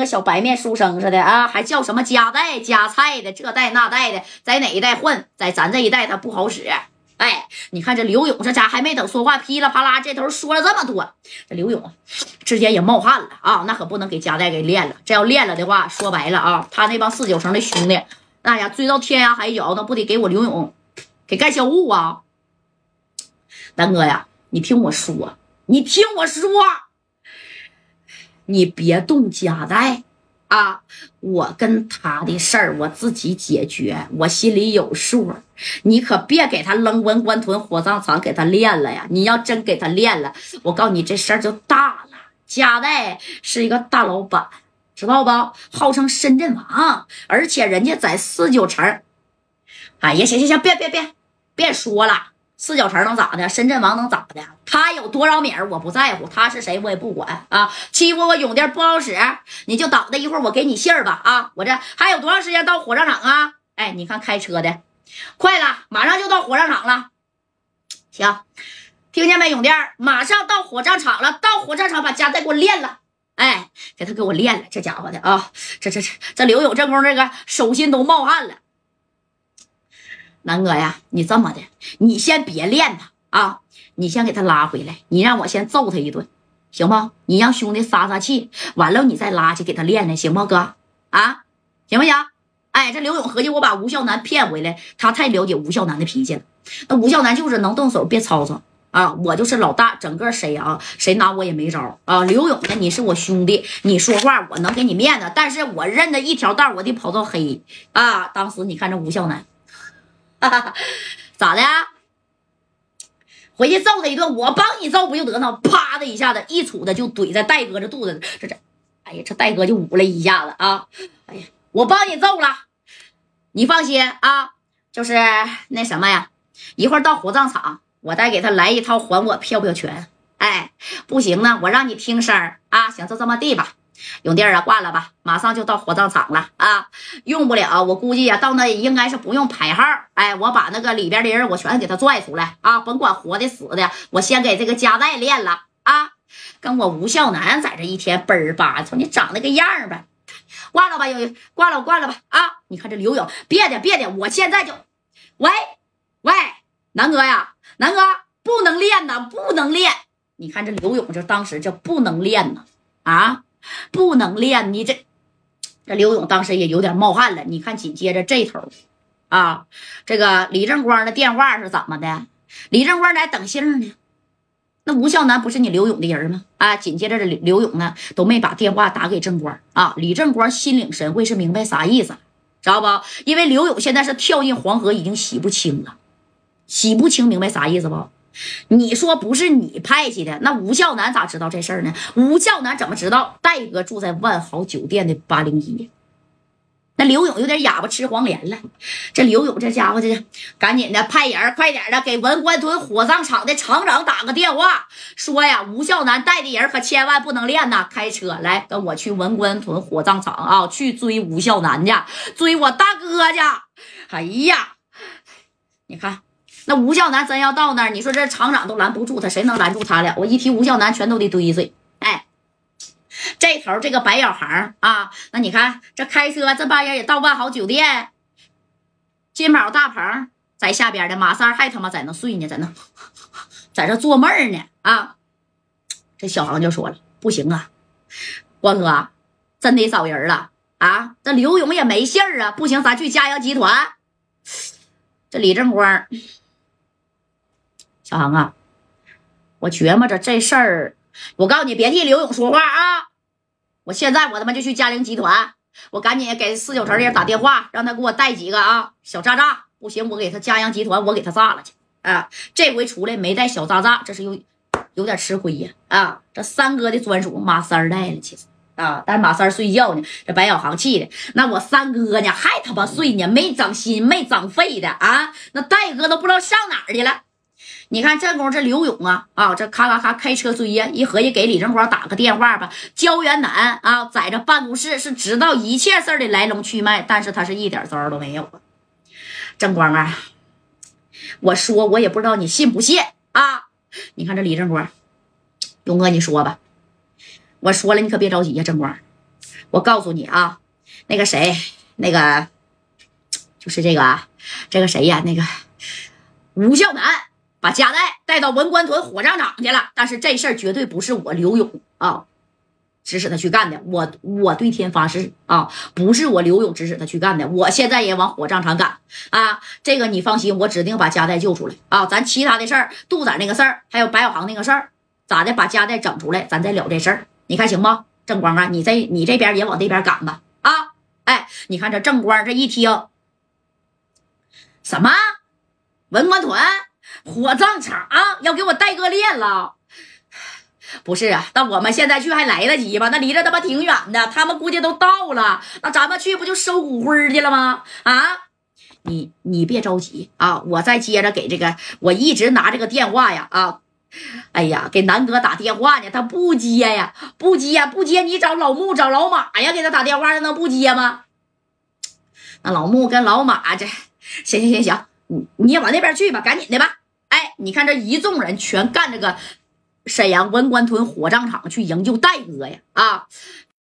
个小白面书生似的啊，还叫什么夹带夹菜的，这带那带的，在哪一带混，在咱这一带他不好使。哎，你看这刘勇这家还没等说话，噼里啪啦这头说了这么多，这刘勇直接也冒汗了啊！那可不能给夹带给练了，这要练了的话，说白了啊，他那帮四九城的兄弟，那呀追到天涯海角，那不得给我刘勇给干销户啊！南哥呀，你听我说，你听我说。你别动夹带啊！我跟他的事儿我自己解决，我心里有数。你可别给他扔文官屯火葬场给他练了呀！你要真给他练了，我告诉你这事儿就大了。夹带是一个大老板，知道不？号称深圳王，而且人家在四九城。哎呀，行行行，别别别别说了。四角城能咋的？深圳王能咋的？他有多少米儿我不在乎，他是谁我也不管啊！欺负我勇弟不好使，你就等着一会儿我给你信儿吧啊！我这还有多长时间到火葬场啊？哎，你看开车的，快了，马上就到火葬场了。行，听见没，勇弟马上到火葬场了，到火葬场把家带给我练了，哎，给他给我练了，这家伙的啊，这这这这刘勇这功夫这个手心都冒汗了。南哥呀，你这么的，你先别练他啊，你先给他拉回来，你让我先揍他一顿，行不？你让兄弟撒撒气，完了你再拉去给他练练，行不，哥？啊，行不行？哎，这刘勇合计我把吴孝南骗回来，他太了解吴孝南的脾气了。那吴孝南就是能动手，别吵吵啊！我就是老大，整个沈阳谁拿我也没招啊！刘勇呢，你是我兄弟，你说话我能给你面子，但是我认得一条道，我得跑到黑啊！当时你看这吴孝南。哈哈，咋的？回去揍他一顿，我帮你揍不就得了？啪的一下子，一杵子就怼在戴哥这肚子，这这，哎呀，这戴哥就捂了一下子啊！哎呀，我帮你揍了，你放心啊，就是那什么呀，一会儿到火葬场，我再给他来一套还我票票拳。哎，不行呢，我让你听声啊，行，就这么地吧。永弟啊，挂了吧，马上就到火葬场了啊！用不了，我估计呀，到那应该是不用排号。哎，我把那个里边的人，我全给他拽出来啊！甭管活的死的，我先给这个家带练了啊！跟我吴孝南在这一天嘣儿吧，瞅你长那个样呗！挂了吧，勇挂了，挂了吧啊！你看这刘勇，别的别的，我现在就，喂喂，南哥呀，南哥不能练呐，不能练！你看这刘勇，就当时就不能练呐啊！能练，你这这刘勇当时也有点冒汗了。你看，紧接着这头，啊，这个李正光的电话是怎么的？李正光在等信呢。那吴孝南不是你刘勇的人吗？啊，紧接着这刘刘勇呢都没把电话打给正光啊。李正光心领神会，是明白啥意思，知道不？因为刘勇现在是跳进黄河，已经洗不清了，洗不清，明白啥意思不？你说不是你派去的，那吴孝南咋知道这事儿呢？吴孝南怎么知道戴哥住在万豪酒店的八零一？那刘勇有点哑巴吃黄连了。这刘勇这家伙这赶紧的派人快点的给文官屯火葬场的厂长打个电话，说呀，吴孝南带的人可千万不能练呐，开车来跟我去文官屯火葬场啊，去追吴孝南去，追我大哥去。哎呀，你看。那吴孝南真要到那儿，你说这厂长都拦不住他，谁能拦住他俩？我一提吴孝南，全都得堆碎。哎，这头这个白小航啊，那你看这开车，这帮人也到万豪酒店，金宝大鹏在下边的，马三还他妈在那睡呢，在那在这做梦呢啊！这小航就说了，不行啊，光哥，真得找人了啊！这刘勇也没信儿啊，不行，咱去嘉阳集团。这李正光。小航啊，我琢磨着这事儿，我告诉你，别替刘勇说话啊！我现在我他妈就去嘉陵集团，我赶紧给四九城的人打电话，让他给我带几个啊小炸炸。不行，我给他嘉阳集团，我给他炸了去啊！这回出来没带小炸炸，这是有有点吃亏呀啊！这三哥的专属马三带了，其实啊，但马三睡觉呢，这白小航气的，那我三哥呢还他妈睡呢，没长心没长肺的啊！那戴哥都不知道上哪儿去了。你看这功夫，这刘勇啊啊，这咔咔咔开车追呀，一合计给李正光打个电话吧。焦元南啊，在这办公室是知道一切事儿的来龙去脉，但是他是一点招都没有啊。正光啊，我说我也不知道你信不信啊。你看这李正光，勇哥你说吧，我说了你可别着急呀，正光，我告诉你啊，那个谁，那个就是这个啊这个谁呀？那个吴孝南把家带带到文官屯火葬场去了，但是这事儿绝对不是我刘勇啊。指使他去干的，我我对天发誓啊，不是我刘勇指使他去干的，我现在也往火葬场赶啊！这个你放心，我指定把家代救出来啊！咱其他的事儿，杜仔那个事儿，还有白小航那个事儿，咋的？把家代整出来，咱再聊这事儿，你看行不？正光啊，你这你这边也往那边赶吧啊！哎，你看这正光这一听，什么文官屯火葬场啊要给我戴哥练了。不是啊，那我们现在去还来得及吗？那离着他妈挺远的，他们估计都到了。那咱们去不就收骨灰去了吗？啊，你你别着急啊，我再接着给这个，我一直拿这个电话呀啊，哎呀，给南哥打电话呢，他不接呀，不接不接，你找老木找老马呀，给他打电话，他能不接吗？那老木跟老马这，行行行行，你你也往那边去吧，赶紧的吧。哎，你看这一众人全干这个。沈阳文官屯火葬场去营救戴哥呀！啊，